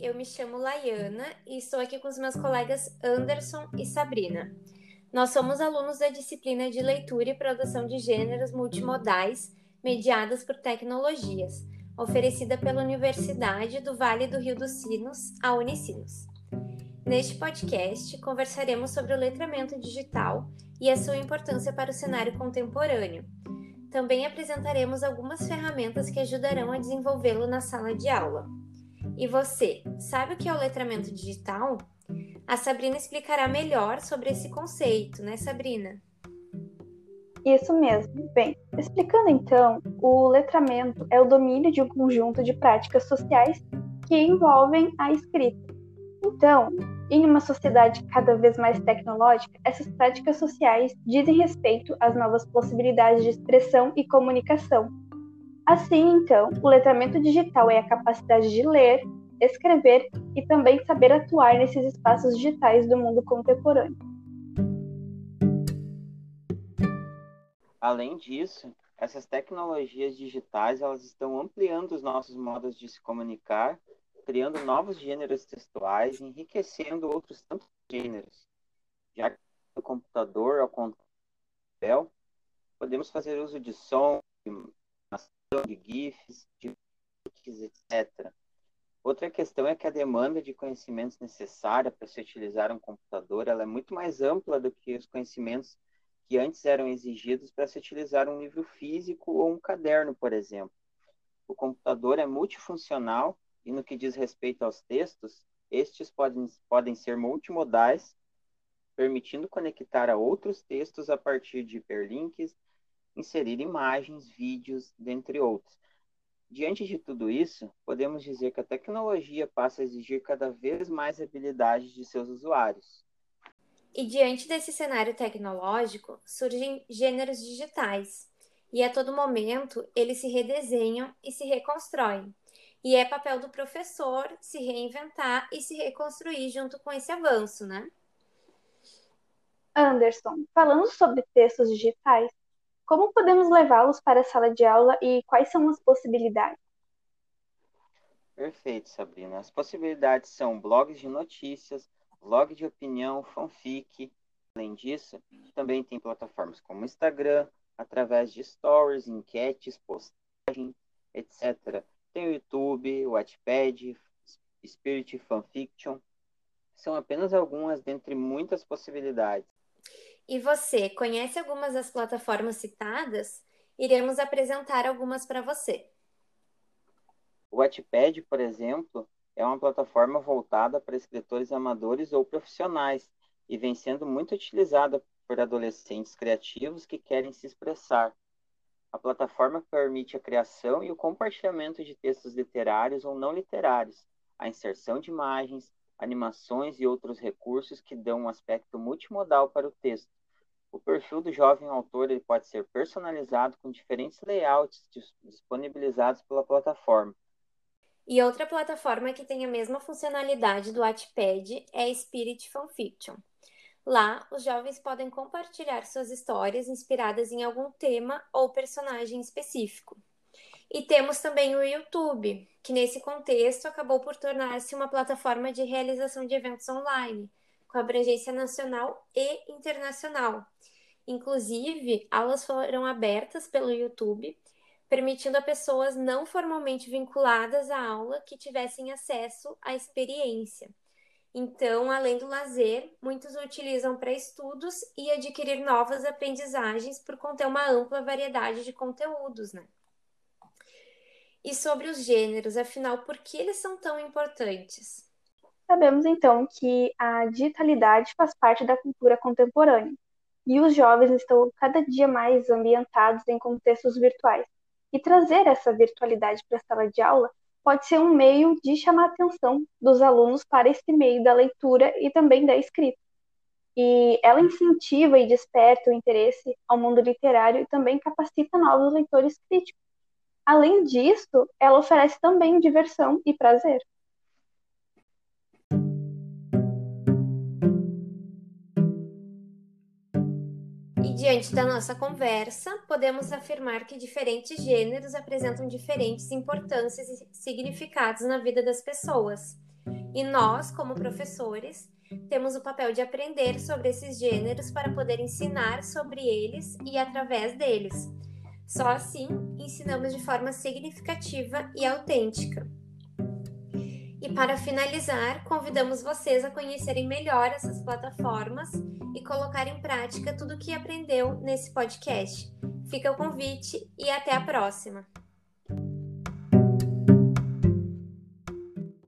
eu me chamo Laiana e estou aqui com os meus colegas Anderson e Sabrina. Nós somos alunos da disciplina de leitura e produção de gêneros multimodais mediadas por tecnologias, oferecida pela Universidade do Vale do Rio dos Sinos, a Unicinos. Neste podcast, conversaremos sobre o letramento digital e a sua importância para o cenário contemporâneo. Também apresentaremos algumas ferramentas que ajudarão a desenvolvê-lo na sala de aula. E você, sabe o que é o letramento digital? A Sabrina explicará melhor sobre esse conceito, né, Sabrina? Isso mesmo. Bem, explicando então, o letramento é o domínio de um conjunto de práticas sociais que envolvem a escrita. Então, em uma sociedade cada vez mais tecnológica, essas práticas sociais dizem respeito às novas possibilidades de expressão e comunicação, Assim, então, o letramento digital é a capacidade de ler, escrever e também saber atuar nesses espaços digitais do mundo contemporâneo. Além disso, essas tecnologias digitais elas estão ampliando os nossos modos de se comunicar, criando novos gêneros textuais, enriquecendo outros tantos gêneros. Já que no computador, ao contrário, podemos fazer uso de som, de GIFs, de etc. Outra questão é que a demanda de conhecimentos necessária para se utilizar um computador ela é muito mais ampla do que os conhecimentos que antes eram exigidos para se utilizar um livro físico ou um caderno, por exemplo. O computador é multifuncional e, no que diz respeito aos textos, estes podem, podem ser multimodais, permitindo conectar a outros textos a partir de hiperlinks inserir imagens, vídeos, dentre outros. Diante de tudo isso, podemos dizer que a tecnologia passa a exigir cada vez mais habilidades de seus usuários. E diante desse cenário tecnológico, surgem gêneros digitais, e a todo momento eles se redesenham e se reconstroem. E é papel do professor se reinventar e se reconstruir junto com esse avanço, né? Anderson, falando sobre textos digitais, como podemos levá-los para a sala de aula e quais são as possibilidades? Perfeito, Sabrina. As possibilidades são blogs de notícias, blog de opinião, fanfic. Além disso, também tem plataformas como Instagram, através de stories, enquetes, postagens, etc. Tem o YouTube, o Wattpad, Spirit Fanfiction. São apenas algumas dentre muitas possibilidades. E você conhece algumas das plataformas citadas? Iremos apresentar algumas para você. O Wattpad, por exemplo, é uma plataforma voltada para escritores amadores ou profissionais e vem sendo muito utilizada por adolescentes criativos que querem se expressar. A plataforma permite a criação e o compartilhamento de textos literários ou não literários, a inserção de imagens, animações e outros recursos que dão um aspecto multimodal para o texto, o perfil do jovem autor ele pode ser personalizado com diferentes layouts disponibilizados pela plataforma. E outra plataforma que tem a mesma funcionalidade do Wattpad é Spirit Fanfiction. Lá, os jovens podem compartilhar suas histórias inspiradas em algum tema ou personagem específico. E temos também o YouTube, que nesse contexto acabou por tornar-se uma plataforma de realização de eventos online, com abrangência nacional e internacional. Inclusive, aulas foram abertas pelo YouTube, permitindo a pessoas não formalmente vinculadas à aula que tivessem acesso à experiência. Então, além do lazer, muitos utilizam para estudos e adquirir novas aprendizagens por conter uma ampla variedade de conteúdos, né? E sobre os gêneros, afinal, por que eles são tão importantes? Sabemos então que a digitalidade faz parte da cultura contemporânea e os jovens estão cada dia mais ambientados em contextos virtuais. E trazer essa virtualidade para a sala de aula pode ser um meio de chamar a atenção dos alunos para esse meio da leitura e também da escrita. E ela incentiva e desperta o interesse ao mundo literário e também capacita novos leitores críticos. Além disso, ela oferece também diversão e prazer. Diante da nossa conversa, podemos afirmar que diferentes gêneros apresentam diferentes importâncias e significados na vida das pessoas. E nós, como professores, temos o papel de aprender sobre esses gêneros para poder ensinar sobre eles e através deles. Só assim ensinamos de forma significativa e autêntica. E para finalizar, convidamos vocês a conhecerem melhor essas plataformas e colocar em prática tudo o que aprendeu nesse podcast. Fica o convite e até a próxima!